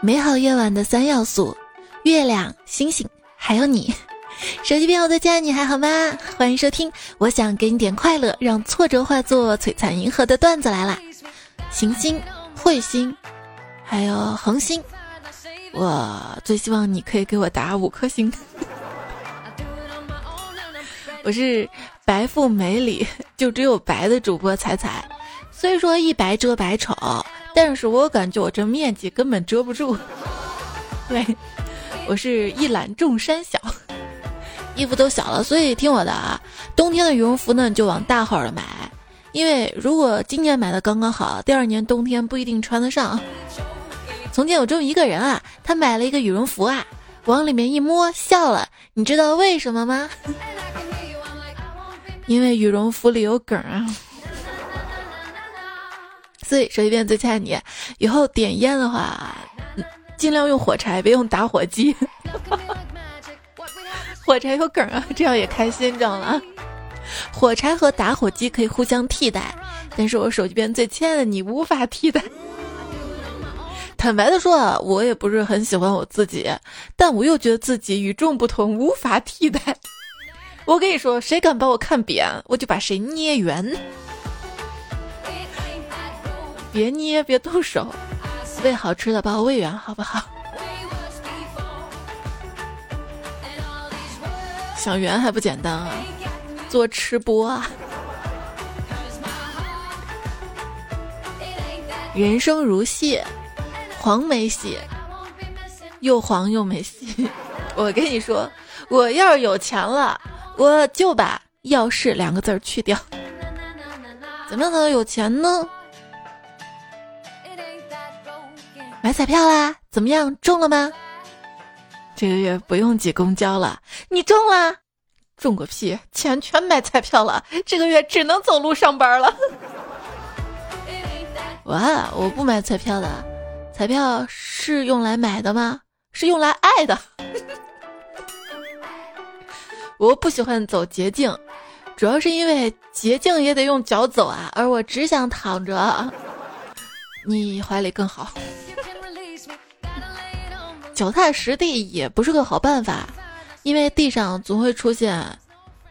美好夜晚的三要素：月亮、星星，还有你。手机边我的家，你还好吗？欢迎收听，我想给你点快乐，让挫折化作璀璨银河的段子来啦！行星、彗星，还有恒星，我最希望你可以给我打五颗星。我是白富美里就只有白的主播彩彩，虽说一白遮百丑。但是我感觉我这面积根本遮不住，对，我是一览众山小，衣服都小了，所以听我的啊，冬天的羽绒服呢就往大号的买，因为如果今年买的刚刚好，第二年冬天不一定穿得上。从前有这么一个人啊，他买了一个羽绒服啊，往里面一摸笑了，你知道为什么吗？因为羽绒服里有梗啊。所以说一遍最亲爱的你，以后点烟的话，尽量用火柴，别用打火机。火柴有梗啊，这样也开心，知道吗？火柴和打火机可以互相替代，但是我手机边最亲爱的你无法替代。坦白的说啊，我也不是很喜欢我自己，但我又觉得自己与众不同，无法替代。我跟你说，谁敢把我看扁，我就把谁捏圆。别捏，别动手，喂好吃的，把我喂圆，好不好？想圆还不简单啊，做吃播啊！人生如戏，黄没戏，又黄又没戏。我跟你说，我要是有钱了，我就把“要是”两个字去掉。怎么样才能有钱呢？买彩票啦？怎么样？中了吗？这个月不用挤公交了。你中了？中个屁！钱全买彩票了，这个月只能走路上班了。哇！我不买彩票的，彩票是用来买的吗？是用来爱的。我不喜欢走捷径，主要是因为捷径也得用脚走啊，而我只想躺着，你怀里更好。脚踏实地也不是个好办法，因为地上总会出现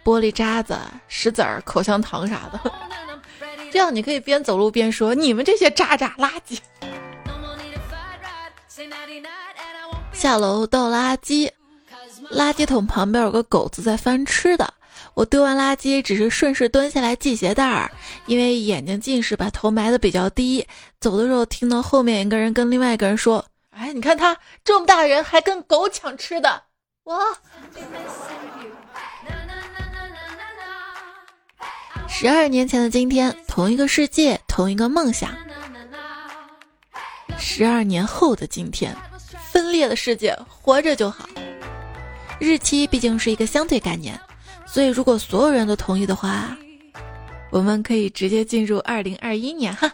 玻璃渣子、石子儿、口香糖啥的。这样你可以边走路边说：“你们这些渣渣垃圾。”下楼倒垃圾，垃圾桶旁边有个狗子在翻吃的。我丢完垃圾只是顺势蹲下来系鞋带儿，因为眼睛近视，把头埋的比较低。走的时候听到后面一个人跟另外一个人说。你看他这么大人还跟狗抢吃的，哇！十二年前的今天，同一个世界，同一个梦想。十二年后的今天，分裂的世界，活着就好。日期毕竟是一个相对概念，所以如果所有人都同意的话，我们可以直接进入二零二一年哈。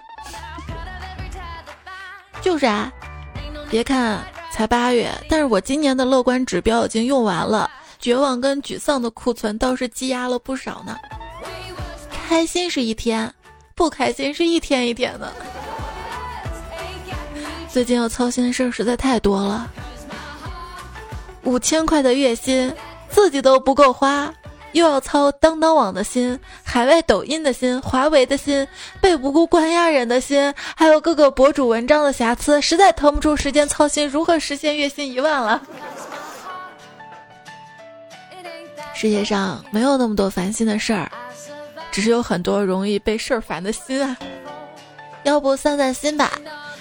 就是啊。别看才八月，但是我今年的乐观指标已经用完了，绝望跟沮丧的库存倒是积压了不少呢。开心是一天，不开心是一天一天的。最近要操心的事儿实在太多了，五千块的月薪，自己都不够花。又要操当当网的心，海外抖音的心，华为的心，被无辜关押人的心，还有各个博主文章的瑕疵，实在腾不出时间操心如何实现月薪一万了。世界上没有那么多烦心的事儿，只是有很多容易被事儿烦的心啊。要不散散心吧，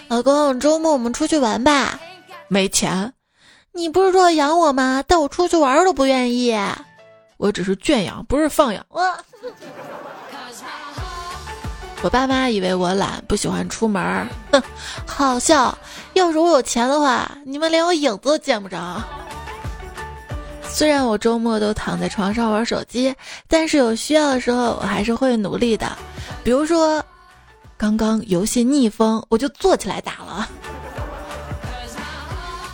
老公，周末我们出去玩吧。没钱，你不是说养我吗？带我出去玩都不愿意。我只是圈养，不是放养。我我爸妈以为我懒，不喜欢出门。哼，好笑。要是我有钱的话，你们连我影子都见不着。虽然我周末都躺在床上玩手机，但是有需要的时候，我还是会努力的。比如说，刚刚游戏逆风，我就坐起来打了。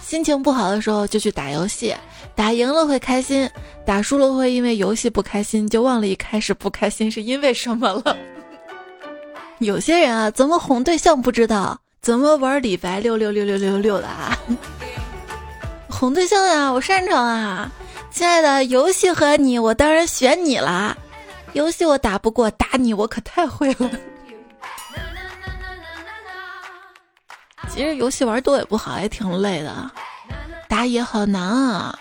心情不好的时候，就去打游戏。打赢了会开心，打输了会因为游戏不开心，就忘了一开始不开心是因为什么了。有些人啊，怎么哄对象不知道，怎么玩李白六六六六六六的啊？哄对象呀，我擅长啊！亲爱的，游戏和你，我当然选你啦。游戏我打不过，打你我可太会了。其实游戏玩多也不好，也挺累的。打野好难啊，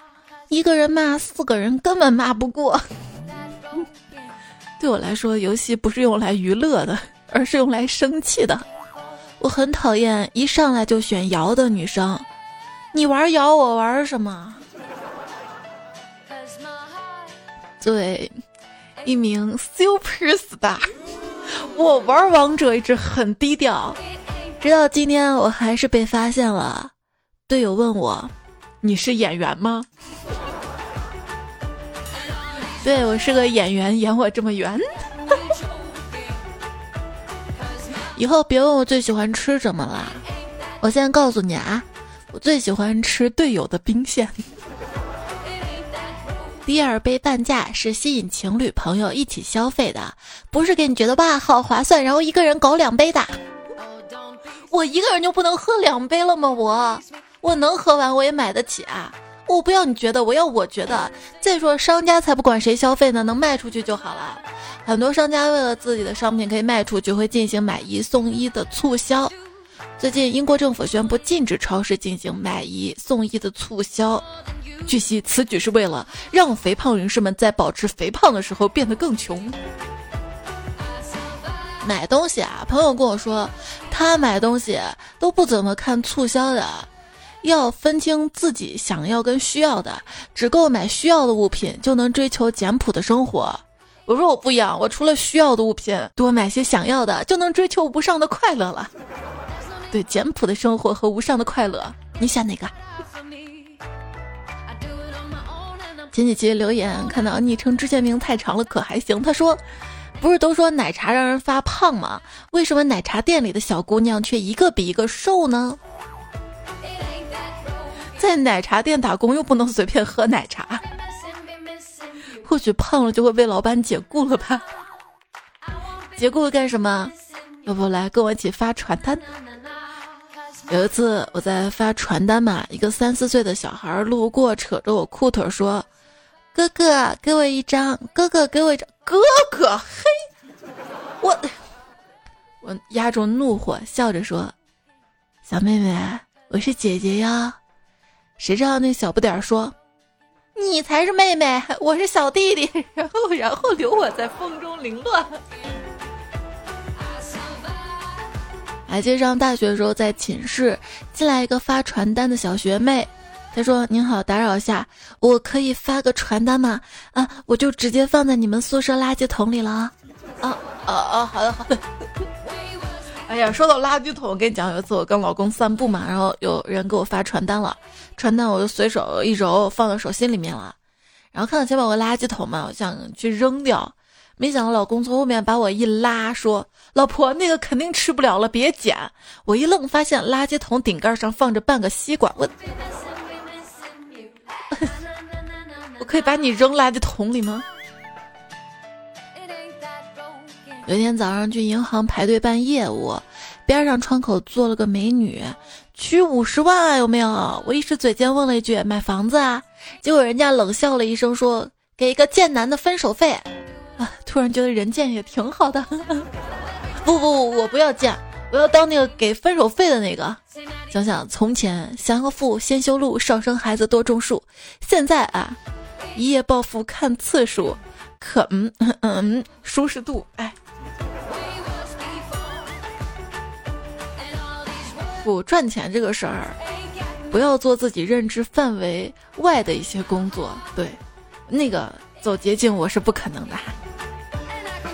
一个人骂四个人根本骂不过。对我来说，游戏不是用来娱乐的，而是用来生气的。我很讨厌一上来就选瑶的女生。你玩瑶，我玩什么？对，一名 super star。我玩王者一直很低调，直到今天我还是被发现了。队友问我：“你是演员吗？”对我是个演员，演我这么圆。以后别问我最喜欢吃什么了，我现在告诉你啊，我最喜欢吃队友的兵线。第二杯半价是吸引情侣朋友一起消费的，不是给你觉得哇好划算，然后一个人搞两杯的。我一个人就不能喝两杯了吗？我我能喝完，我也买得起啊。我不要你觉得，我要我觉得。再说商家才不管谁消费呢，能卖出去就好了。很多商家为了自己的商品可以卖出去，会进行买一送一的促销。最近，英国政府宣布禁止超市进行买一送一的促销。据悉，此举是为了让肥胖人士们在保持肥胖的时候变得更穷。买东西啊，朋友跟我说，他买东西都不怎么看促销的，要分清自己想要跟需要的，只购买需要的物品就能追求简朴的生活。我说我不一样，我除了需要的物品，多买些想要的，就能追求无上的快乐了。对，简朴的生活和无上的快乐，你选哪个？前几期留言看到昵称之前名太长了，可还行？他说，不是都说奶茶让人发胖吗？为什么奶茶店里的小姑娘却一个比一个瘦呢？在奶茶店打工又不能随便喝奶茶。或许胖了就会被老板解雇了吧？解雇干什么？要不来跟我一起发传单？有一次我在发传单嘛，一个三四岁的小孩路过，扯着我裤腿说：“哥哥，给我一张！哥哥，给我一张！哥哥，嘿，我我压住怒火，笑着说：小妹妹，我是姐姐呀。谁知道那小不点说。”你才是妹妹，我是小弟弟，然后然后留我在风中凌乱。还记得上大学的时候，在寝室进来一个发传单的小学妹，她说：“您好，打扰一下，我可以发个传单吗？啊，我就直接放在你们宿舍垃圾桶里了。”啊啊啊！好的好的。哎呀，说到垃圾桶，我跟你讲，有一次我跟老公散步嘛，然后有人给我发传单了，传单我就随手一揉，放到手心里面了。然后看到前面有个垃圾桶嘛，我想去扔掉，没想到老公从后面把我一拉，说：“老婆，那个肯定吃不了了，别捡。”我一愣，发现垃圾桶顶盖上放着半个西瓜，我 我可以把你扔垃圾桶里吗？有一天早上去银行排队办业务，边上窗口坐了个美女，取五十万啊有没有？我一时嘴贱问了一句：“买房子啊？”结果人家冷笑了一声说：“给一个贱男的分手费。”啊，突然觉得人贱也挺好的。不不不，我不要贱，我要当那个给分手费的那个。想想从前，降个富先修路，少生孩子多种树。现在啊，一夜暴富看次数，可嗯嗯嗯，舒适度哎。不赚钱这个事儿，不要做自己认知范围外的一些工作。对，那个走捷径我是不可能的。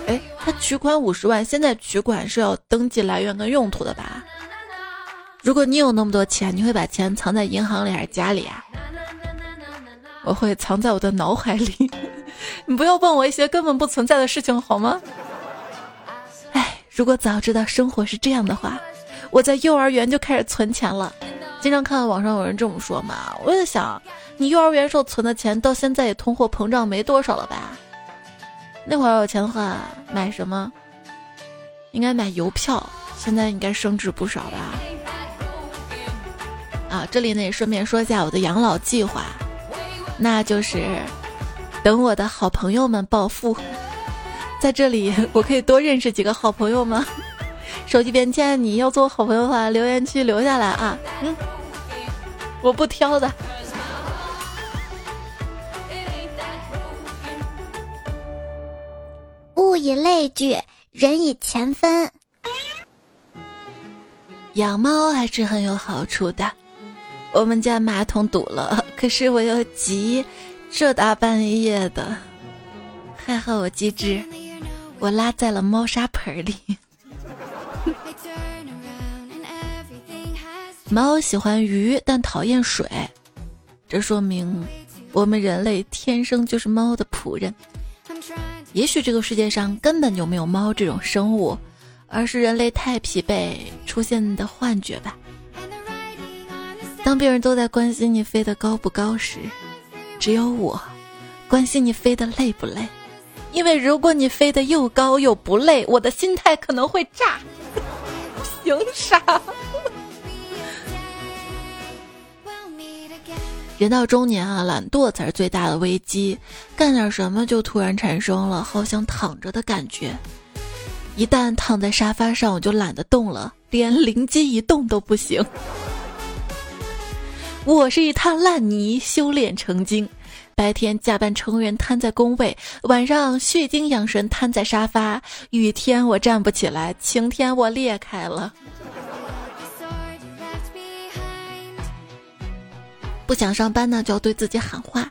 哎，他取款五十万，现在取款是要登记来源跟用途的吧？如果你有那么多钱，你会把钱藏在银行里还是家里啊？我会藏在我的脑海里。你不要问我一些根本不存在的事情好吗？哎，如果早知道生活是这样的话。我在幼儿园就开始存钱了，经常看到网上有人这么说嘛，我在想，你幼儿园时候存的钱，到现在也通货膨胀没多少了吧？那会儿有钱的话，买什么？应该买邮票，现在应该升值不少吧？啊，这里呢也顺便说一下我的养老计划，那就是等我的好朋友们暴富，在这里我可以多认识几个好朋友吗？手机边亲爱的你要做我好朋友的话，留言区留下来啊，嗯，我不挑的。物以类聚，人以钱分。养猫还是很有好处的。我们家马桶堵了，可是我又急，这大半夜的，还好我机智，我拉在了猫砂盆里。猫喜欢鱼，但讨厌水，这说明我们人类天生就是猫的仆人。也许这个世界上根本就没有猫这种生物。而是人类太疲惫出现的幻觉吧。当别人都在关心你飞得高不高时，只有我关心你飞得累不累。因为如果你飞得又高又不累，我的心态可能会炸。凭啥？人到中年啊，懒惰才是最大的危机。干点什么就突然产生了好想躺着的感觉。一旦躺在沙发上，我就懒得动了，连灵机一动都不行。我是一滩烂泥，修炼成精。白天假扮成员瘫在工位，晚上蓄精养神瘫在沙发。雨天我站不起来，晴天我裂开了。不想上班呢，就要对自己喊话，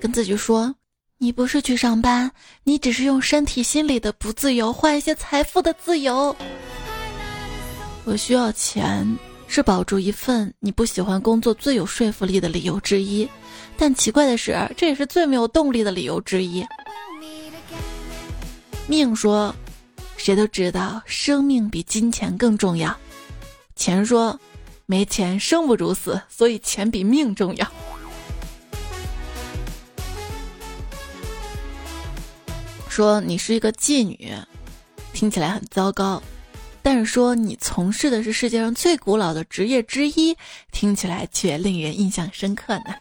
跟自己说。你不是去上班，你只是用身体、心理的不自由换一些财富的自由。我需要钱，是保住一份你不喜欢工作最有说服力的理由之一。但奇怪的是，这也是最没有动力的理由之一。命说，谁都知道生命比金钱更重要。钱说，没钱生不如死，所以钱比命重要。说你是一个妓女，听起来很糟糕；但是说你从事的是世界上最古老的职业之一，听起来却令人印象深刻呢。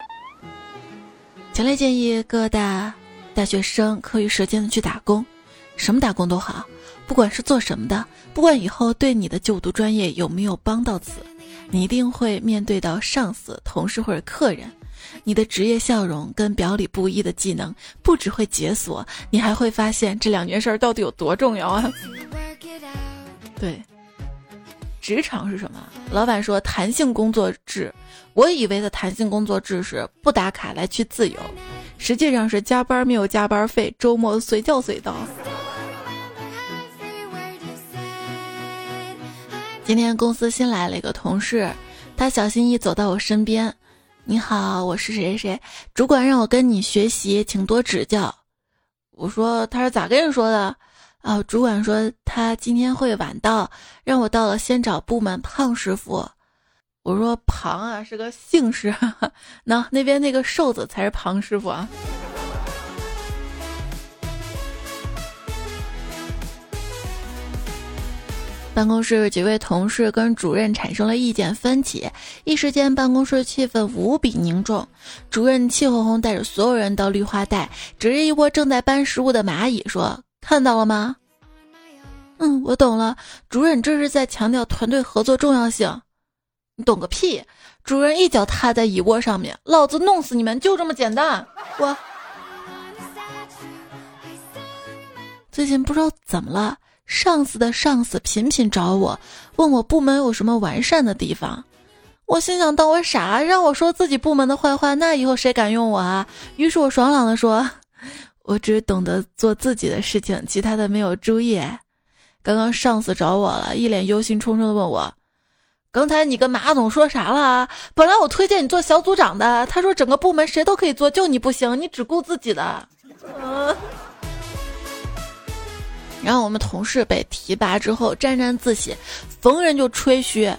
强烈建议各大大学生课余时间的去打工，什么打工都好，不管是做什么的，不管以后对你的就读专业有没有帮到此，你一定会面对到上司、同事或者客人。你的职业笑容跟表里不一的技能，不只会解锁，你还会发现这两件事到底有多重要啊！对，职场是什么？老板说弹性工作制，我以为的弹性工作制是不打卡来去自由，实际上是加班没有加班费，周末随叫随到。今天公司新来了一个同事，他小心翼翼走到我身边。你好，我是谁谁，主管让我跟你学习，请多指教。我说他是咋跟你说的？啊，主管说他今天会晚到，让我到了先找部门胖师傅。我说庞啊是个姓氏，那那边那个瘦子才是庞师傅啊。办公室几位同事跟主任产生了意见分歧，一时间办公室气氛无比凝重。主任气哄哄带着所有人到绿化带，指着一窝正在搬食物的蚂蚁说：“看到了吗？”“嗯，我懂了。”主任这是在强调团队合作重要性。“你懂个屁！”主任一脚踏在蚁窝上面，“老子弄死你们就这么简单！”我最近不知道怎么了。上司的上司频频找我，问我部门有什么完善的地方。我心想，当我傻，让我说自己部门的坏话，那以后谁敢用我啊？于是我爽朗的说：“我只懂得做自己的事情，其他的没有注意。”刚刚上司找我了，一脸忧心忡忡的问我：“刚才你跟马总说啥了？本来我推荐你做小组长的，他说整个部门谁都可以做，就你不行，你只顾自己的。”嗯。然后我们同事被提拔之后沾沾自喜，逢人就吹嘘。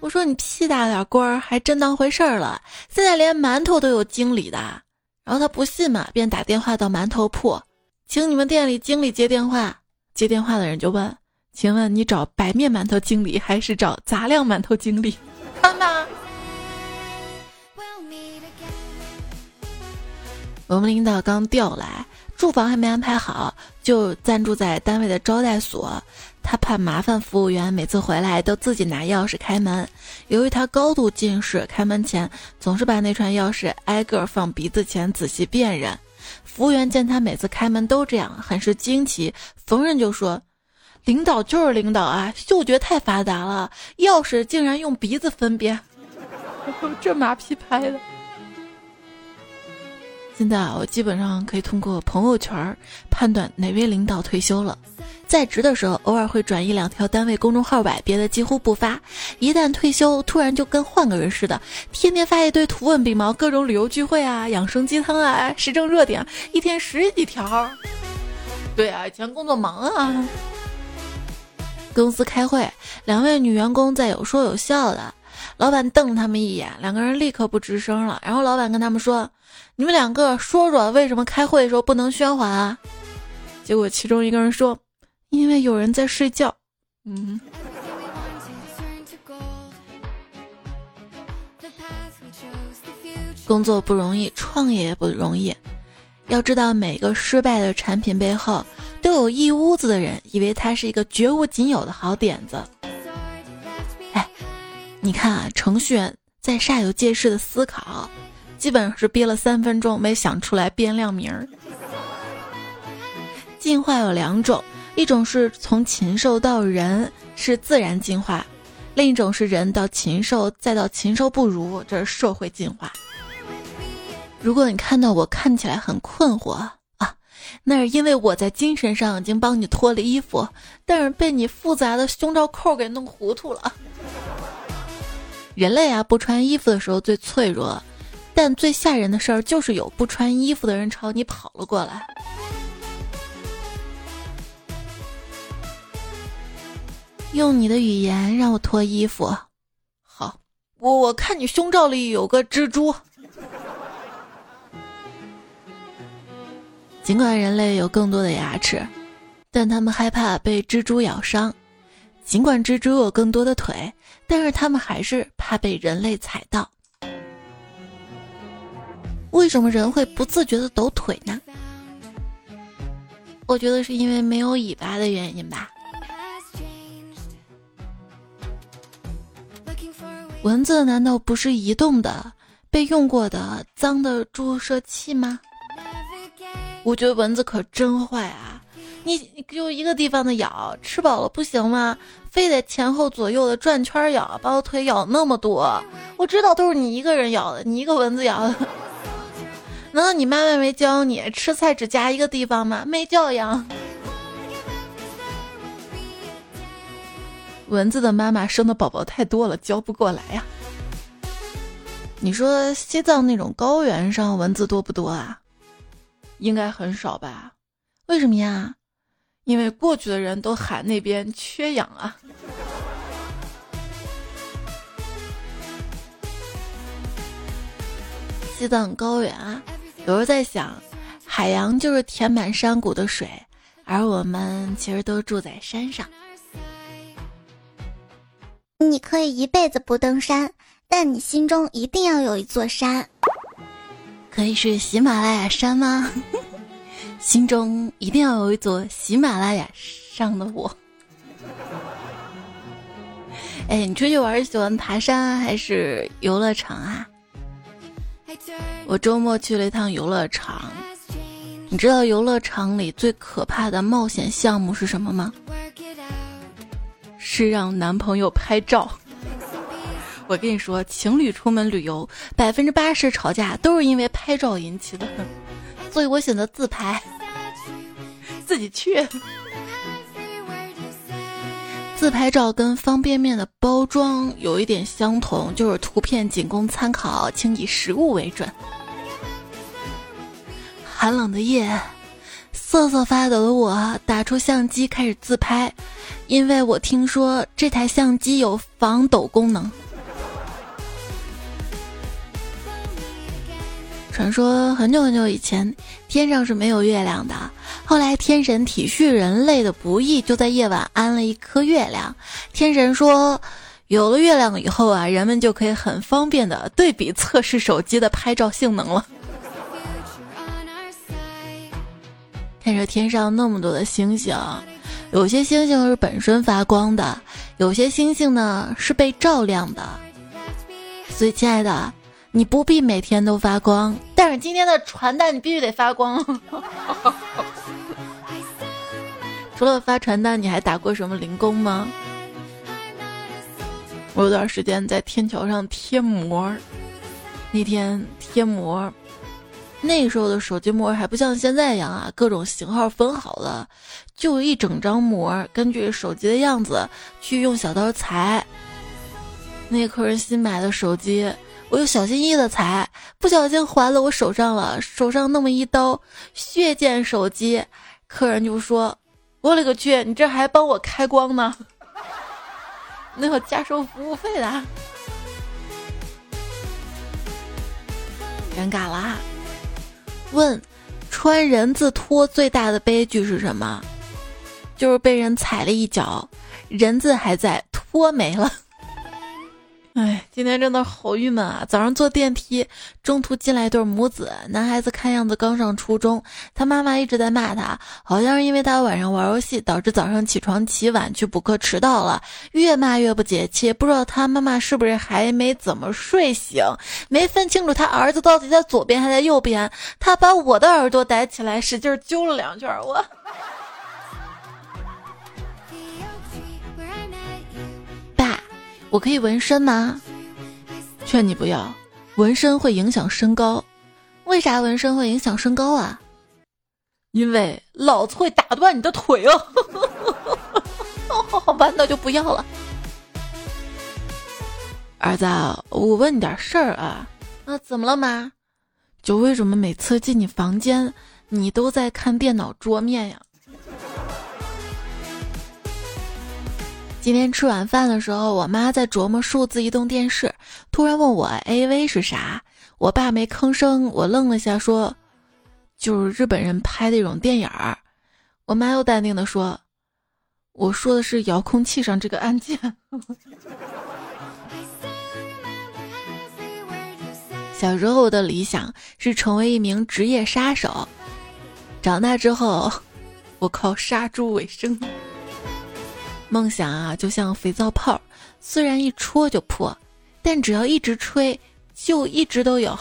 我说你屁大点官儿还真当回事儿了，现在连馒头都有经理的。然后他不信嘛，便打电话到馒头铺，请你们店里经理接电话。接电话的人就问：“请问你找白面馒头经理还是找杂粮馒头经理？”看吧。我们领导刚调来，住房还没安排好，就暂住在单位的招待所。他怕麻烦服务员，每次回来都自己拿钥匙开门。由于他高度近视，开门前总是把那串钥匙挨个放鼻子前仔细辨认。服务员见他每次开门都这样，很是惊奇，逢人就说：“领导就是领导啊，嗅觉太发达了，钥匙竟然用鼻子分辨。”这马屁拍的。现在啊，我基本上可以通过朋友圈判断哪位领导退休了。在职的时候，偶尔会转一两条单位公众号吧，别的几乎不发。一旦退休，突然就跟换个人似的，天天发一堆图文并茂，各种旅游聚会啊、养生鸡汤啊、时政热点，一天十几条。对啊，以前工作忙啊。公司开会，两位女员工在有说有笑的，老板瞪他们一眼，两个人立刻不吱声了。然后老板跟他们说。你们两个说说，为什么开会的时候不能喧哗啊？结果其中一个人说：“因为有人在睡觉。”嗯。工作不容易，创业也不容易。要知道，每个失败的产品背后，都有一屋子的人以为它是一个绝无仅有的好点子。你看啊，程序员在煞有介事的思考。基本上是憋了三分钟没想出来变量名儿。进化有两种，一种是从禽兽到人是自然进化，另一种是人到禽兽再到禽兽不如，这是社会进化。如果你看到我看起来很困惑啊，那是因为我在精神上已经帮你脱了衣服，但是被你复杂的胸罩扣给弄糊涂了。人类啊，不穿衣服的时候最脆弱。但最吓人的事儿就是有不穿衣服的人朝你跑了过来。用你的语言让我脱衣服，好，我我看你胸罩里有个蜘蛛。尽管人类有更多的牙齿，但他们害怕被蜘蛛咬伤；尽管蜘蛛有更多的腿，但是他们还是怕被人类踩到。为什么人会不自觉的抖腿呢？我觉得是因为没有尾巴的原因吧。蚊子难道不是移动的、被用过的脏的注射器吗？我觉得蚊子可真坏啊！你你就一个地方的咬，吃饱了不行吗？非得前后左右的转圈咬，把我腿咬那么多。我知道都是你一个人咬的，你一个蚊子咬的。难道你妈妈没教你吃菜只夹一个地方吗？没教养。蚊子的妈妈生的宝宝太多了，教不过来呀。你说西藏那种高原上蚊子多不多啊？应该很少吧？为什么呀？因为过去的人都喊那边缺氧啊。西藏高原啊。有时候在想，海洋就是填满山谷的水，而我们其实都住在山上。你可以一辈子不登山，但你心中一定要有一座山。可以是喜马拉雅山吗？心中一定要有一座喜马拉雅上的我。哎，你出去玩喜欢爬山还是游乐场啊？我周末去了一趟游乐场，你知道游乐场里最可怕的冒险项目是什么吗？是让男朋友拍照。我跟你说，情侣出门旅游，百分之八十吵架都是因为拍照引起的，所以我选择自拍，自己去。自拍照跟方便面的包装有一点相同，就是图片仅供参考，请以实物为准。寒冷的夜，瑟瑟发抖的我打出相机开始自拍，因为我听说这台相机有防抖功能。传说很久很久以前，天上是没有月亮的。后来天神体恤人类的不易，就在夜晚安了一颗月亮。天神说，有了月亮以后啊，人们就可以很方便的对比测试手机的拍照性能了。看着天上那么多的星星，有些星星是本身发光的，有些星星呢是被照亮的。所以，亲爱的，你不必每天都发光，但是今天的传单你必须得发光。除了发传单，你还打过什么零工吗？我有段时间在天桥上贴膜，那天贴膜。那时候的手机膜还不像现在一样啊，各种型号分好了，就一整张膜，根据手机的样子去用小刀裁。那客人新买的手机，我又小心翼翼的踩，不小心划了我手上了，手上那么一刀，血溅手机。客人就说：“我勒个去，你这还帮我开光呢？那要加收服务费的，尴尬啦。”问，穿人字拖最大的悲剧是什么？就是被人踩了一脚，人字还在，拖没了。哎，今天真的好郁闷啊！早上坐电梯，中途进来一对母子，男孩子看样子刚上初中，他妈妈一直在骂他，好像是因为他晚上玩游戏导致早上起床起晚去补课迟到了，越骂越不解气，不知道他妈妈是不是还没怎么睡醒，没分清楚他儿子到底在左边还在右边，他把我的耳朵逮起来，使劲揪了两圈，我。我可以纹身吗？劝你不要，纹身会影响身高。为啥纹身会影响身高啊？因为老子会打断你的腿哦！好吧，那就不要了。儿子，我问你点事儿啊。啊，怎么了妈？就为什么每次进你房间，你都在看电脑桌面呀？今天吃晚饭的时候，我妈在琢磨数字移动电视，突然问我 A V 是啥。我爸没吭声，我愣了下，说：“就是日本人拍的一种电影儿。”我妈又淡定的说：“我说的是遥控器上这个按键。”小时候的理想是成为一名职业杀手，长大之后，我靠杀猪为生。梦想啊，就像肥皂泡，虽然一戳就破，但只要一直吹，就一直都有。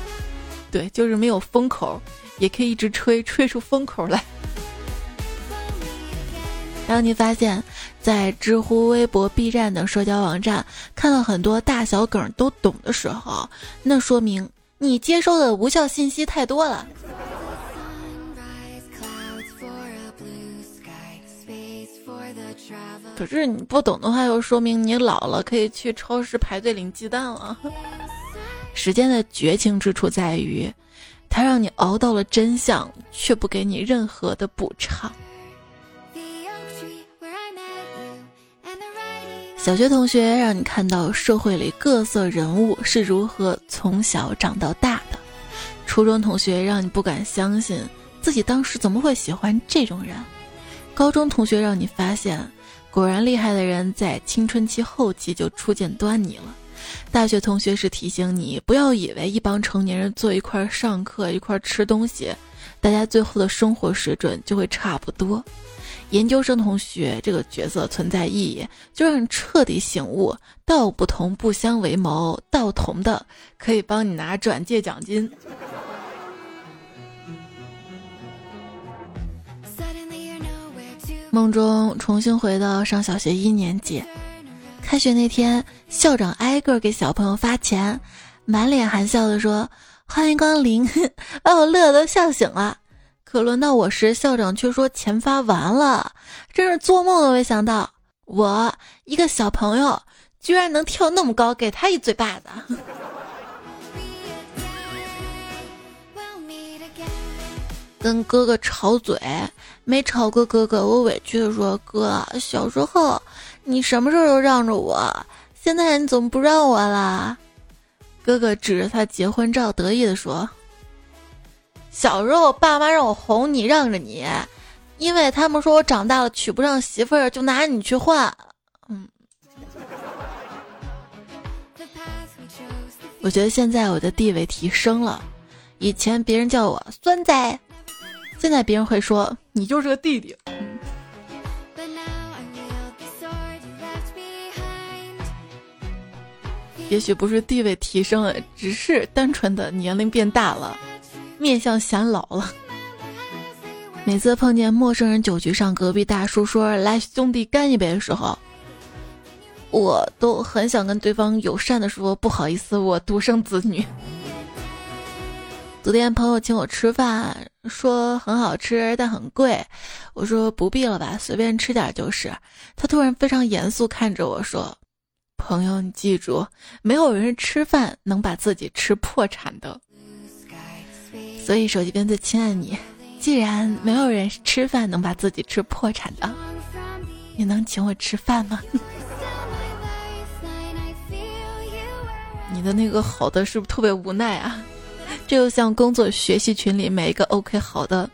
对，就是没有封口，也可以一直吹，吹出风口来。当你发现，在知乎、微博、B 站等社交网站看到很多大小梗都懂的时候，那说明你接收的无效信息太多了。可是你不懂的话，又说明你老了，可以去超市排队领鸡蛋了。时间的绝情之处在于，它让你熬到了真相，却不给你任何的补偿。小学同学让你看到社会里各色人物是如何从小长到大的；初中同学让你不敢相信自己当时怎么会喜欢这种人；高中同学让你发现。果然厉害的人在青春期后期就初见端倪了。大学同学是提醒你，不要以为一帮成年人坐一块上课、一块吃东西，大家最后的生活水准就会差不多。研究生同学这个角色存在意义，就让你彻底醒悟：道不同不相为谋，道同的可以帮你拿转借奖金。梦中重新回到上小学一年级，开学那天，校长挨个给小朋友发钱，满脸含笑的说：“欢迎光临，把我乐都笑醒了。”可轮到我时，校长却说钱发完了，真是做梦都没想到，我一个小朋友居然能跳那么高，给他一嘴巴子。跟哥哥吵嘴，没吵过哥哥，我委屈的说：“哥，小时候你什么事儿都让着我，现在你怎么不让我啦？”哥哥指着他结婚照得意的说：“小时候爸妈让我哄你，让着你，因为他们说我长大了娶不上媳妇儿，就拿你去换。”嗯，我觉得现在我的地位提升了，以前别人叫我孙子。现在别人会说你就是个弟弟。也许不是地位提升了，只是单纯的年龄变大了，面相显老了。每次碰见陌生人酒局上，隔壁大叔说“来兄弟干一杯”的时候，我都很想跟对方友善的说：“不好意思，我独生子女。”昨天朋友请我吃饭，说很好吃，但很贵。我说不必了吧，随便吃点就是。他突然非常严肃看着我说。朋友，你记住，没有人吃饭能把自己吃破产的。所以手机边最亲爱的你，既然没有人吃饭能把自己吃破产的，你能请我吃饭吗？你的那个好的是不是特别无奈啊？这就像工作学习群里每一个 OK 好的，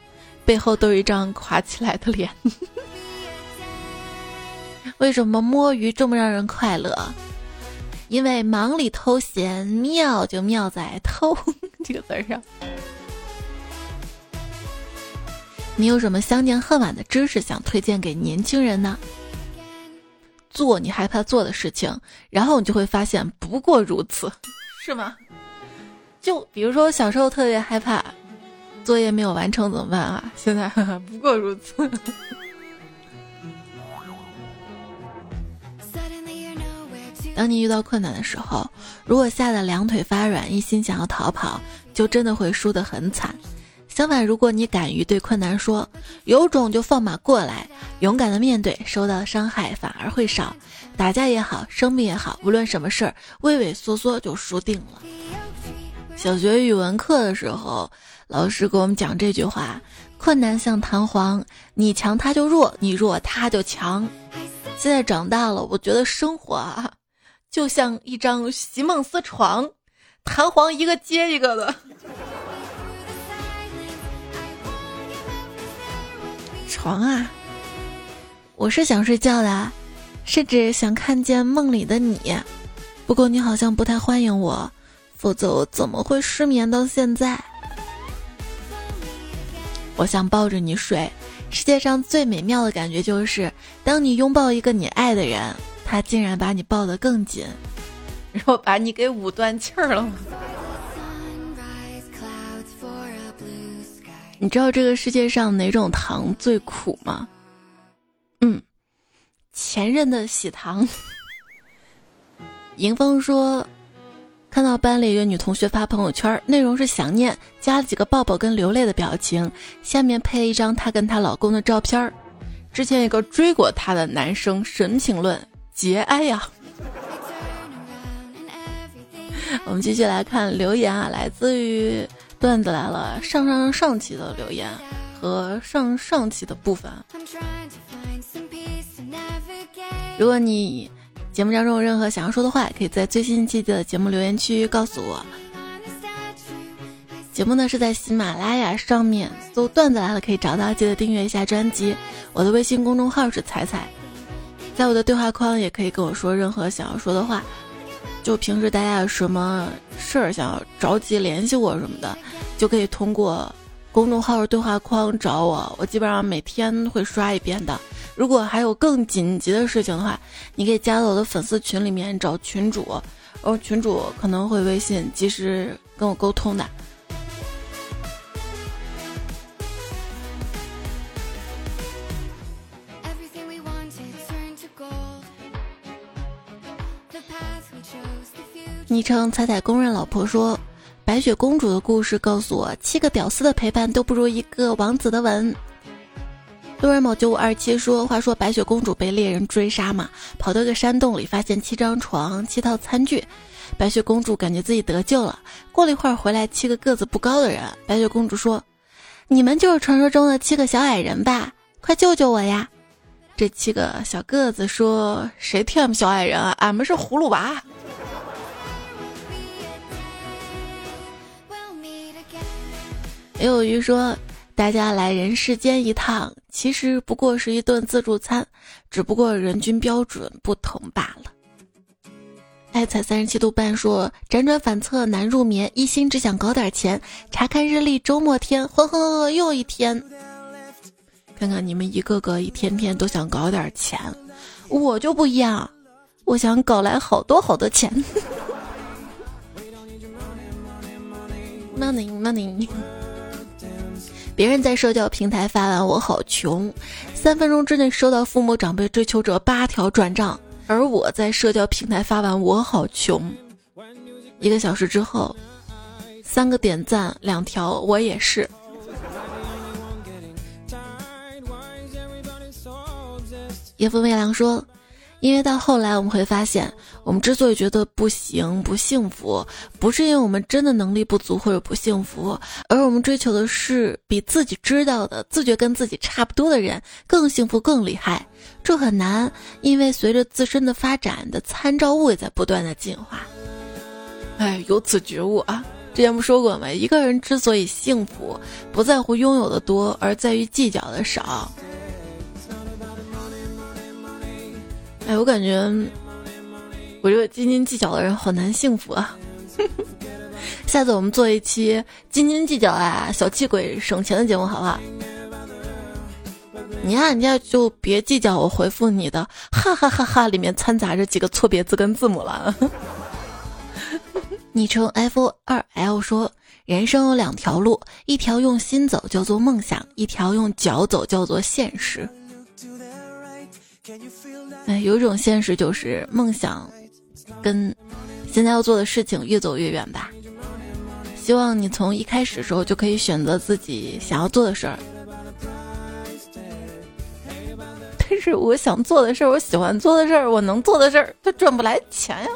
背后都有一张垮起来的脸。为什么摸鱼这么让人快乐？因为忙里偷闲，妙就妙在偷 这个字上。你有什么相见恨晚的知识想推荐给年轻人呢？做你害怕做的事情，然后你就会发现不过如此，是吗？就比如说小时候特别害怕作业没有完成怎么办啊？现在 不过如此。当你遇到困难的时候，如果吓得两腿发软，一心想要逃跑，就真的会输得很惨。相反，如果你敢于对困难说“有种就放马过来”，勇敢的面对，受到的伤害反而会少。打架也好，生病也好，无论什么事儿，畏畏缩缩就输定了。小学语文课的时候，老师给我们讲这句话：“困难像弹簧，你强他就弱，你弱他就强。”现在长大了，我觉得生活啊。就像一张席梦思床，弹簧一个接一个的。床啊，我是想睡觉的，甚至想看见梦里的你。不过你好像不太欢迎我，否则我怎么会失眠到现在？我想抱着你睡，世界上最美妙的感觉就是，当你拥抱一个你爱的人。他竟然把你抱得更紧，然后把你给捂断气儿了？你知道这个世界上哪种糖最苦吗？嗯，前任的喜糖。迎风说，看到班里一个女同学发朋友圈，内容是想念，加了几个抱抱跟流泪的表情，下面配了一张她跟她老公的照片儿。之前一个追过她的男生神评论。节哀呀！我们继续来看留言啊，来自于段子来了上上上期的留言和上上期的部分。如果你节目当中有任何想要说的话，可以在最新一期的节目留言区告诉我。节目呢是在喜马拉雅上面搜“段子来了”可以找到，记得订阅一下专辑。我的微信公众号是彩彩。在我的对话框也可以跟我说任何想要说的话，就平时大家有什么事儿想要着急联系我什么的，就可以通过公众号对话框找我，我基本上每天会刷一遍的。如果还有更紧急的事情的话，你可以加到我的粉丝群里面找群主，然后群主可能会微信及时跟我沟通的。昵称彩彩公认老婆说：“白雪公主的故事告诉我，七个屌丝的陪伴都不如一个王子的吻。”路人某九五二七说：“话说白雪公主被猎人追杀嘛，跑到一个山洞里，发现七张床、七套餐具。白雪公主感觉自己得救了。过了一会儿，回来七个个子不高的人。白雪公主说：‘你们就是传说中的七个小矮人吧？快救救我呀！’这七个小个子说：‘谁替俺们小矮人啊？俺们是葫芦娃。’”也有鱼说：“大家来人世间一趟，其实不过是一顿自助餐，只不过人均标准不同罢了。”爱彩三十七度半说辗转反侧难入眠，一心只想搞点钱。查看日历，周末天，浑浑噩噩，又一天。看看你们一个个一天天都想搞点钱，我就不一样，我想搞来好多好多钱。Money money，别人在社交平台发完我好穷，三分钟之内收到父母长辈追求者八条转账。而我在社交平台发完我好穷，一个小时之后，三个点赞，两条我也是。叶枫微凉说。因为到后来我们会发现，我们之所以觉得不行、不幸福，不是因为我们真的能力不足或者不幸福，而我们追求的是比自己知道的、自觉跟自己差不多的人更幸福、更厉害。这很难，因为随着自身的发展，的参照物也在不断的进化。哎，有此觉悟啊！之前不说过吗？一个人之所以幸福，不在乎拥有的多，而在于计较的少。哎，我感觉我这个斤斤计较的人好难幸福啊！下次我们做一期斤斤计较啊、小气鬼省钱的节目，好不好？你呀，人家就别计较我回复你的哈哈哈哈里面掺杂着几个错别字跟字母了。昵称 F 二 L 说：人生有两条路，一条用心走叫做梦想，一条用脚走叫做现实。哎，有一种现实就是梦想，跟现在要做的事情越走越远吧。希望你从一开始的时候就可以选择自己想要做的事儿。但是我想做的事儿，我喜欢做的事儿，我能做的事儿，它赚不来钱呀。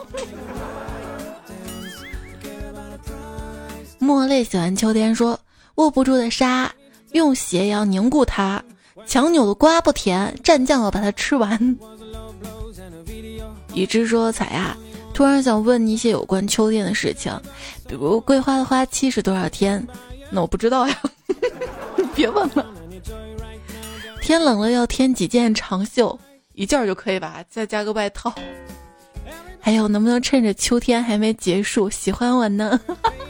莫泪喜欢秋天，说握不住的沙，用鞋也要凝固它。强扭的瓜不甜，蘸酱要把它吃完。已知说彩呀，突然想问你一些有关秋天的事情，比如桂花的花期是多少天？那我不知道呀，别问了。天冷了要添几件长袖，一件就可以吧，再加个外套。还有能不能趁着秋天还没结束喜欢我呢？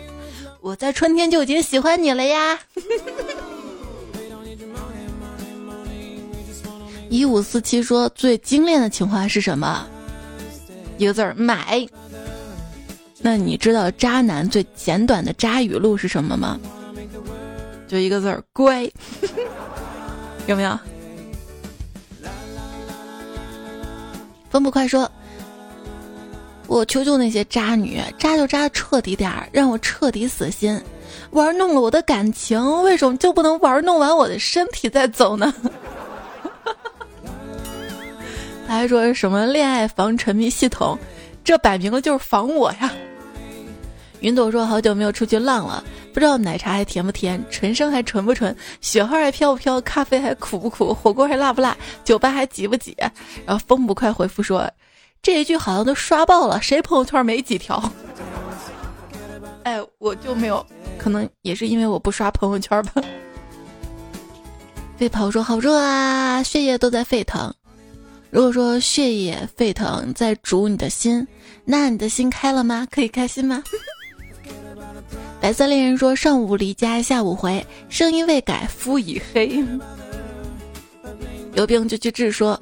我在春天就已经喜欢你了呀。一五四七说最精炼的情话是什么？一个字儿买。那你知道渣男最简短的渣语录是什么吗？就一个字儿乖。有没有？风不快说，我求求那些渣女，渣就渣彻底点儿，让我彻底死心。玩弄了我的感情，为什么就不能玩弄完我的身体再走呢？他还说什么恋爱防沉迷系统，这摆明了就是防我呀！云朵说好久没有出去浪了，不知道奶茶还甜不甜，纯生还纯不纯，雪花还飘不飘，咖啡还苦不苦，火锅还辣不辣，酒吧还挤不挤？然后风不快回复说，这一句好像都刷爆了，谁朋友圈没几条？哎，我就没有，可能也是因为我不刷朋友圈吧。飞跑说好热啊，血液都在沸腾。如果说血液沸腾在煮你的心，那你的心开了吗？可以开心吗？白色恋人说上午离家，下午回，声音未改，肤已黑。有病就去治。说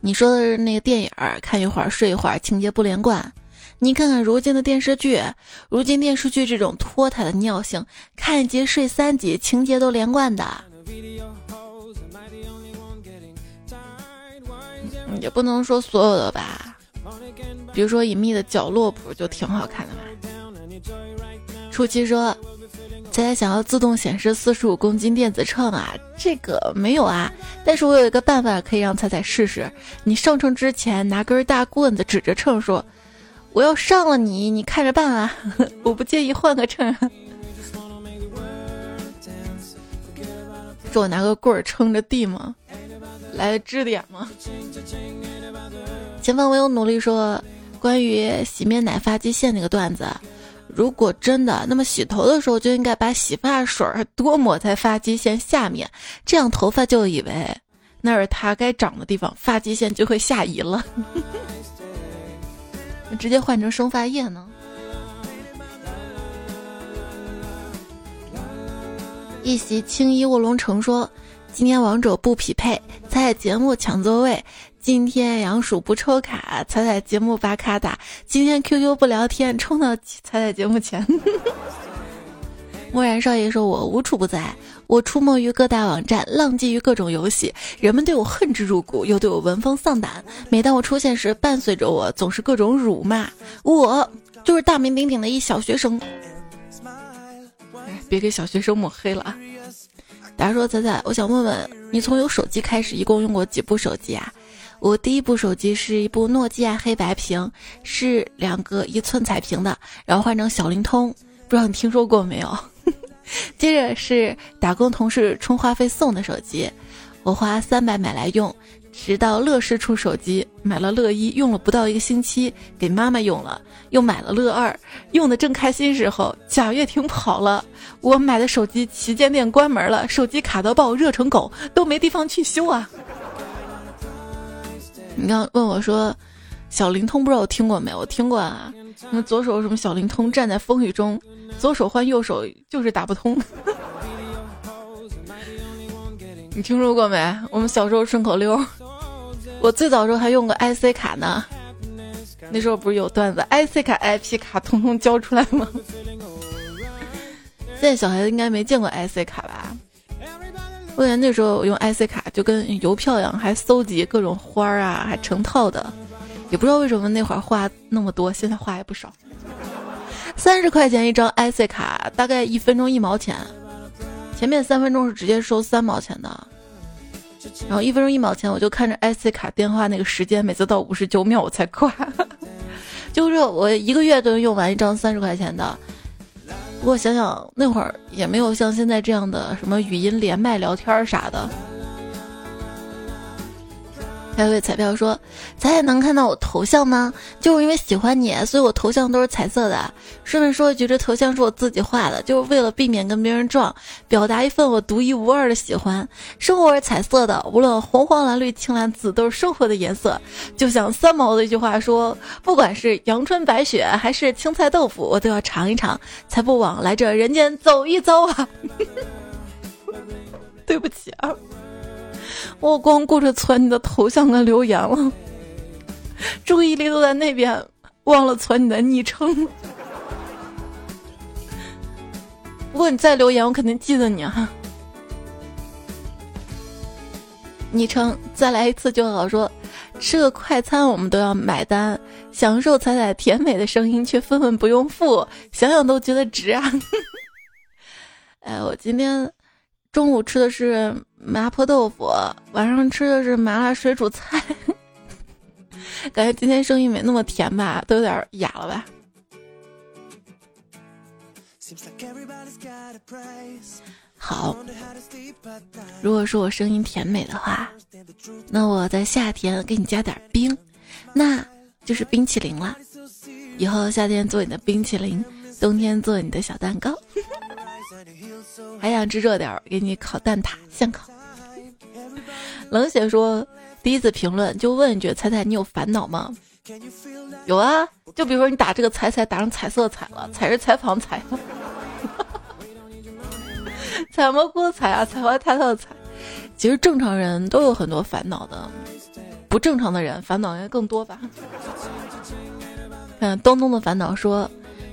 你说的是那个电影，看一会儿睡一会儿，情节不连贯。你看看如今的电视剧，如今电视剧这种拖沓的尿性，看一集睡三集，情节都连贯的。也不能说所有的吧，比如说《隐秘的角落》不就挺好看的吗？初期说，猜猜想要自动显示四十五公斤电子秤啊？这个没有啊，但是我有一个办法可以让彩彩试试。你上秤之前拿根大棍子指着秤说：“我要上了你，你看着办啊，我不介意换个秤。”是我拿个棍儿撑着地吗？来支点吗？前方我有努力说关于洗面奶发际线那个段子，如果真的，那么洗头的时候就应该把洗发水多抹在发际线下面，这样头发就以为那是它该长的地方，发际线就会下移了。直接换成生发液呢？一袭青衣卧龙城说：“今天王者不匹配，彩彩节目抢座位。今天杨鼠不抽卡，彩彩节目把卡打。今天 QQ 不聊天，冲到彩彩节目前。”漠然少爷说：“我无处不在，我出没于各大网站，浪迹于各种游戏。人们对我恨之入骨，又对我闻风丧胆。每当我出现时，伴随着我总是各种辱骂。我就是大名鼎鼎的一小学生。”哎别给小学生抹黑了啊！假如说仔仔，我想问问你，从有手机开始，一共用过几部手机啊？我第一部手机是一部诺基亚黑白屏，是两个一寸彩屏的，然后换成小灵通，不知道你听说过没有？接着是打工同事充话费送的手机，我花三百买来用。直到乐视出手机，买了乐一，用了不到一个星期，给妈妈用了，又买了乐二，用的正开心时候，贾跃亭跑了，我买的手机旗舰店关门了，手机卡到爆，热成狗，都没地方去修啊！你刚问我说，小灵通不知道我听过没？我听过啊，那左手什么小灵通，站在风雨中，左手换右手就是打不通。你听说过没？我们小时候顺口溜。我最早时候还用过 IC 卡呢，那时候不是有段子，IC 卡、IP 卡通通交出来吗？现在小孩子应该没见过 IC 卡吧？我感觉那时候我用 IC 卡就跟邮票一样，还搜集各种花儿啊，还成套的，也不知道为什么那会儿花那么多，现在花也不少。三十块钱一张 IC 卡，大概一分钟一毛钱。前面三分钟是直接收三毛钱的，然后一分钟一毛钱，我就看着 IC 卡电话那个时间，每次到五十九秒我才挂，就是我一个月都能用完一张三十块钱的。不过想想那会儿也没有像现在这样的什么语音连麦聊天啥的。还有位彩票说：“咱也能看到我头像吗？就是因为喜欢你，所以我头像都是彩色的。顺便说一句，这头像是我自己画的，就是为了避免跟别人撞，表达一份我独一无二的喜欢。生活是彩色的，无论红黄蓝绿青蓝紫，都是生活的颜色。就像三毛的一句话说：不管是阳春白雪还是青菜豆腐，我都要尝一尝，才不枉来这人间走一遭啊！对不起啊。”我光顾着存你的头像跟留言了，注意力都在那边，忘了存你的昵称。不过你再留言，我肯定记得你哈。昵称再来一次就好，说吃个快餐我们都要买单，享受彩彩甜美的声音却分文不用付，想想都觉得值啊。哎，我今天。中午吃的是麻婆豆腐，晚上吃的是麻辣水煮菜，感觉今天声音没那么甜吧，都有点哑了吧。好，如果说我声音甜美的话，那我在夏天给你加点冰，那就是冰淇淋了。以后夏天做你的冰淇淋，冬天做你的小蛋糕。还想吃热点儿，给你烤蛋挞，现烤。冷血说：“第一次评论就问一句，彩彩，你有烦恼吗？”有啊，就比如说你打这个彩彩打成彩色彩了，彩是采访彩，采蘑菇彩啊，采花太特彩。其实正常人都有很多烦恼的，不正常的人烦恼应该更多吧。嗯，东东的烦恼说。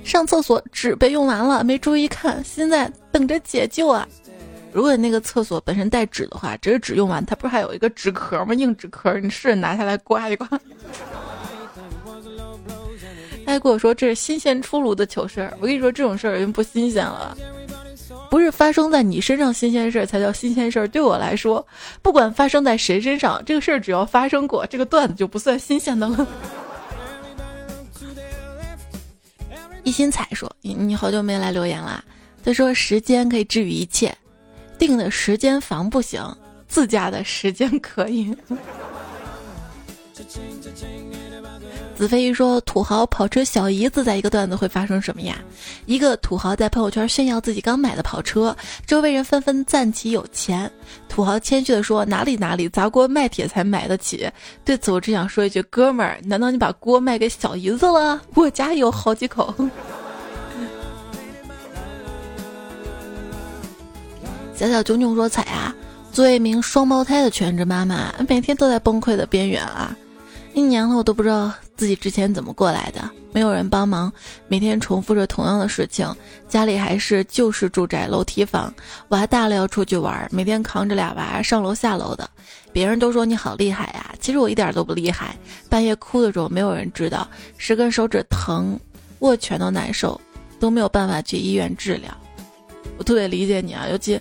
上厕所纸被用完了，没注意看，现在等着解救啊！如果你那个厕所本身带纸的话，只是纸用完，它不是还有一个纸壳吗？硬纸壳，你试着拿下来刮一刮。他还跟我说这是新鲜出炉的糗事儿，我跟你说这种事儿已经不新鲜了，不是发生在你身上新鲜事儿才叫新鲜事儿。对我来说，不管发生在谁身上，这个事儿只要发生过，这个段子就不算新鲜的了。一心彩说：“你你好久没来留言啦。”他说：“时间可以治愈一切，定的时间房不行，自家的时间可以。子飞一说土豪跑车小姨子在一个段子会发生什么呀？一个土豪在朋友圈炫耀自己刚买的跑车，周围人纷纷赞其有钱。土豪谦虚的说：“哪里哪里，砸锅卖铁才买得起。”对此我只想说一句：哥们儿，难道你把锅卖给小姨子了？我家有好几口。小小炯炯说：“彩啊，作为一名双胞胎的全职妈妈，每天都在崩溃的边缘啊。”一年了，我都不知道自己之前怎么过来的，没有人帮忙，每天重复着同样的事情。家里还是旧式住宅楼梯房，娃大了要出去玩，每天扛着俩娃上楼下楼的。别人都说你好厉害呀，其实我一点都不厉害。半夜哭的时候没有人知道，十根手指疼，握拳都难受，都没有办法去医院治疗。我特别理解你啊，尤其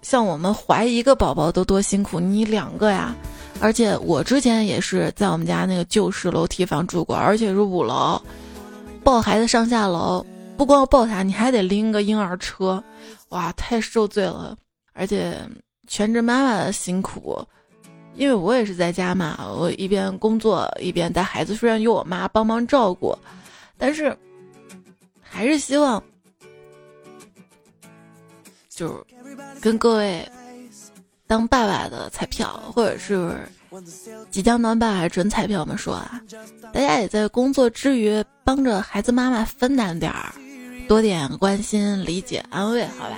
像我们怀一个宝宝都多辛苦，你两个呀。而且我之前也是在我们家那个旧式楼梯房住过，而且是五楼，抱孩子上下楼，不光要抱他，你还得拎个婴儿车，哇，太受罪了。而且全职妈妈的辛苦，因为我也是在家嘛，我一边工作一边带孩子，虽然有我妈帮忙照顾，但是还是希望，就是跟各位。当爸爸的彩票，或者是即将当爸爸准彩票们说啊，大家也在工作之余帮着孩子妈妈分担点儿，多点关心、理解、安慰，好吧？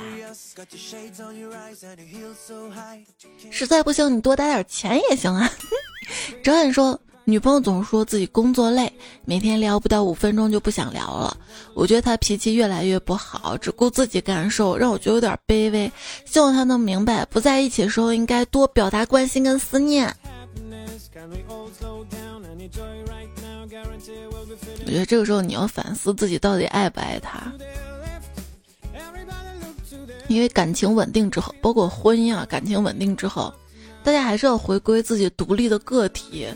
实在不行，你多打点钱也行啊。张远说。女朋友总说自己工作累，每天聊不到五分钟就不想聊了。我觉得她脾气越来越不好，只顾自己感受，让我觉得有点卑微。希望她能明白，不在一起的时候应该多表达关心跟思念。我觉得这个时候你要反思自己到底爱不爱他，因为感情稳定之后，包括婚姻啊，感情稳定之后。大家还是要回归自己独立的个体，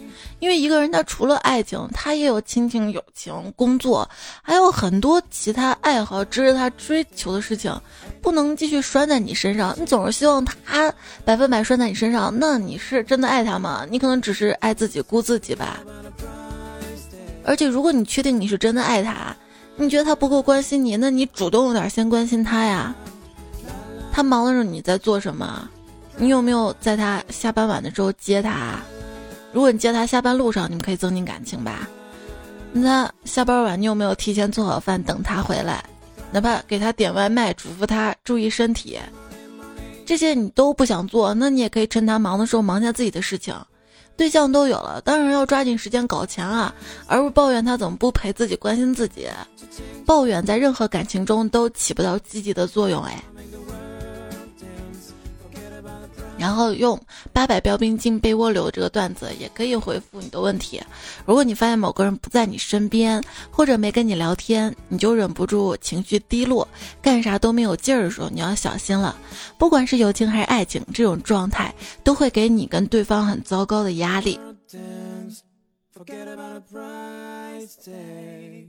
因为一个人他除了爱情，他也有亲情、友情、工作，还有很多其他爱好，值得他追求的事情，不能继续拴在你身上。你总是希望他百分百拴在你身上，那你是真的爱他吗？你可能只是爱自己、顾自己吧。而且，如果你确定你是真的爱他，你觉得他不够关心你，那你主动点，先关心他呀。他忙的时候你在做什么？你有没有在他下班晚的时候接他？如果你接他下班路上，你们可以增进感情吧。那下班晚，你有没有提前做好饭等他回来？哪怕给他点外卖，嘱咐他注意身体。这些你都不想做，那你也可以趁他忙的时候忙下自己的事情。对象都有了，当然要抓紧时间搞钱啊，而不抱怨他怎么不陪自己、关心自己。抱怨在任何感情中都起不到积极的作用，哎。然后用八百标兵进被窝流这个段子也可以回复你的问题。如果你发现某个人不在你身边，或者没跟你聊天，你就忍不住情绪低落，干啥都没有劲儿的时候，你要小心了。不管是友情还是爱情，这种状态都会给你跟对方很糟糕的压力。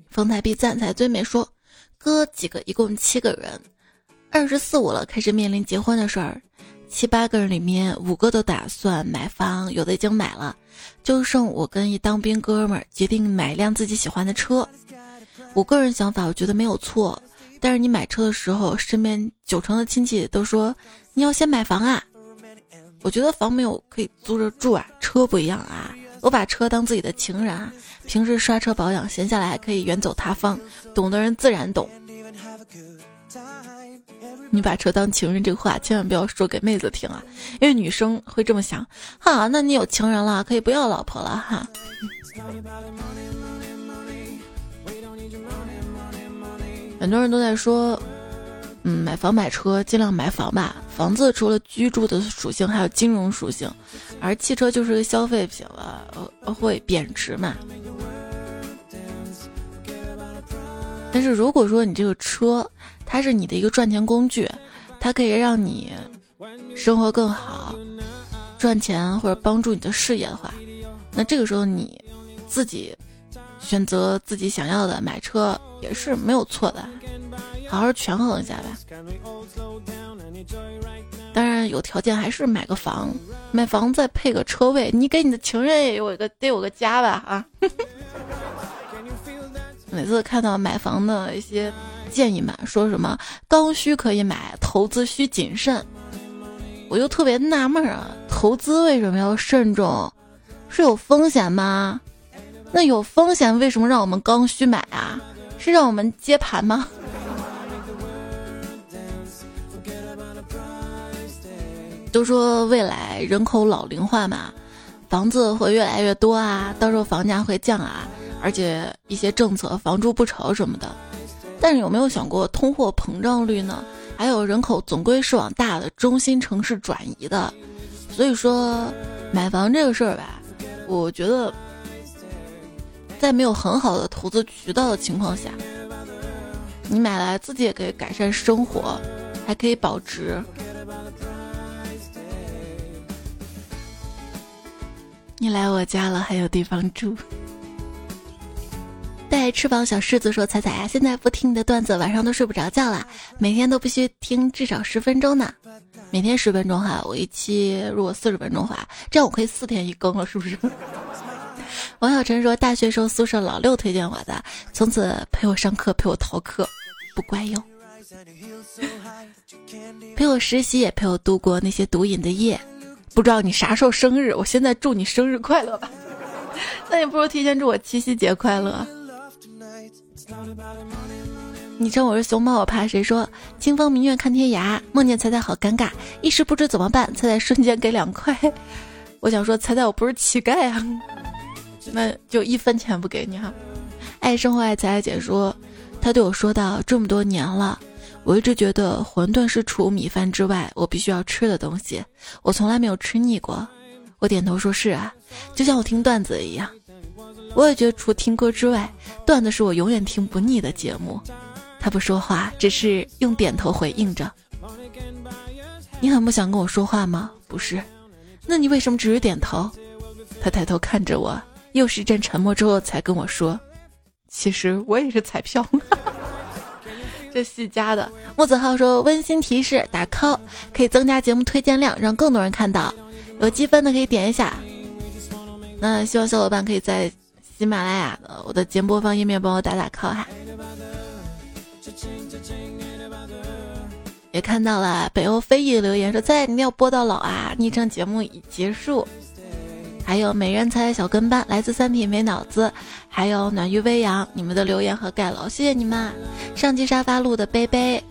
丰台币赞才最美说，哥几个一共七个人，二十四五了，开始面临结婚的事儿。七八个人里面，五个都打算买房，有的已经买了，就剩我跟一当兵哥们儿决定买一辆自己喜欢的车。我个人想法，我觉得没有错。但是你买车的时候，身边九成的亲戚都说你要先买房啊。我觉得房没有可以租着住啊，车不一样啊。我把车当自己的情人啊，平时刷车保养，闲下来还可以远走他方。懂的人自然懂。你把车当情人这个话千万不要说给妹子听啊，因为女生会这么想哈，那你有情人了，可以不要老婆了哈。很多人都在说，嗯，买房买车尽量买房吧。房子除了居住的属性，还有金融属性，而汽车就是个消费品了，会贬值嘛。但是如果说你这个车，它是你的一个赚钱工具，它可以让你生活更好，赚钱或者帮助你的事业的话，那这个时候你自己选择自己想要的买车也是没有错的，好好权衡一下吧。当然有条件还是买个房，买房再配个车位，你给你的情人也有一个得有个家吧啊。每次看到买房的一些建议嘛，说什么刚需可以买，投资需谨慎，我就特别纳闷啊，投资为什么要慎重？是有风险吗？那有风险为什么让我们刚需买啊？是让我们接盘吗？都说未来人口老龄化嘛，房子会越来越多啊，到时候房价会降啊，而且一些政策房住不炒什么的。但是有没有想过通货膨胀率呢？还有人口总归是往大的中心城市转移的，所以说买房这个事儿吧，我觉得在没有很好的投资渠道的情况下，你买来自己也可以改善生活，还可以保值。你来我家了，还有地方住。带翅膀小柿子说：“彩彩呀，现在不听你的段子，晚上都睡不着觉了。每天都必须听至少十分钟呢。每天十分钟哈，我一期如果四十分钟的话，这样我可以四天一更了，是不是？” 王小晨说：“大学时候宿舍老六推荐我的，从此陪我上课，陪我逃课，不乖哟。陪我实习，也陪我度过那些毒瘾的夜。”不知道你啥时候生日，我现在祝你生日快乐吧。那也不如提前祝我七夕节快乐。你称我是熊猫，我怕谁？说清风明月看天涯，梦见彩彩好尴尬，一时不知怎么办。彩彩瞬间给两块，我想说彩彩我不是乞丐啊，那就一分钱不给你哈。爱生活爱彩彩姐说，她对我说道：这么多年了。我一直觉得馄饨是除米饭之外我必须要吃的东西，我从来没有吃腻过。我点头说是啊，就像我听段子一样。我也觉得除听歌之外，段子是我永远听不腻的节目。他不说话，只是用点头回应着。你很不想跟我说话吗？不是，那你为什么只是点头？他抬头看着我，又是一阵沉默之后才跟我说：“其实我也是彩票。”这戏加的，木子浩说：“温馨提示，打 call 可以增加节目推荐量，让更多人看到。有积分的可以点一下。那希望小伙伴可以在喜马拉雅的我的节目播放页面帮我打打 call 哈。”也看到了北欧飞翼留言说：“在，你要播到老啊！昵称节目已结束。”还有美人才小跟班，来自三品没脑子，还有暖玉微阳，你们的留言和盖楼，谢谢你们。上期沙发路的杯杯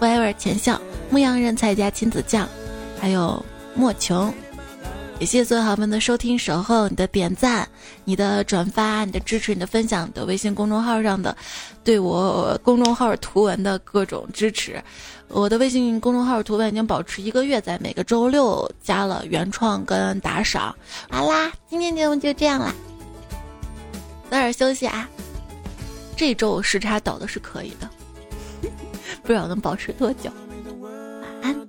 ，forever 前笑，牧羊人菜加亲子酱，还有莫琼，也谢谢所有好朋友们的收听守候，你的点赞、你的转发、你的支持、你的分享的微信公众号上的对我公众号图文的各种支持。我的微信公众号图文已经保持一个月，在每个周六加了原创跟打赏。好啦，今天节目就这样啦，早点休息啊！这周时差倒的是可以的，不知道能保持多久。晚安。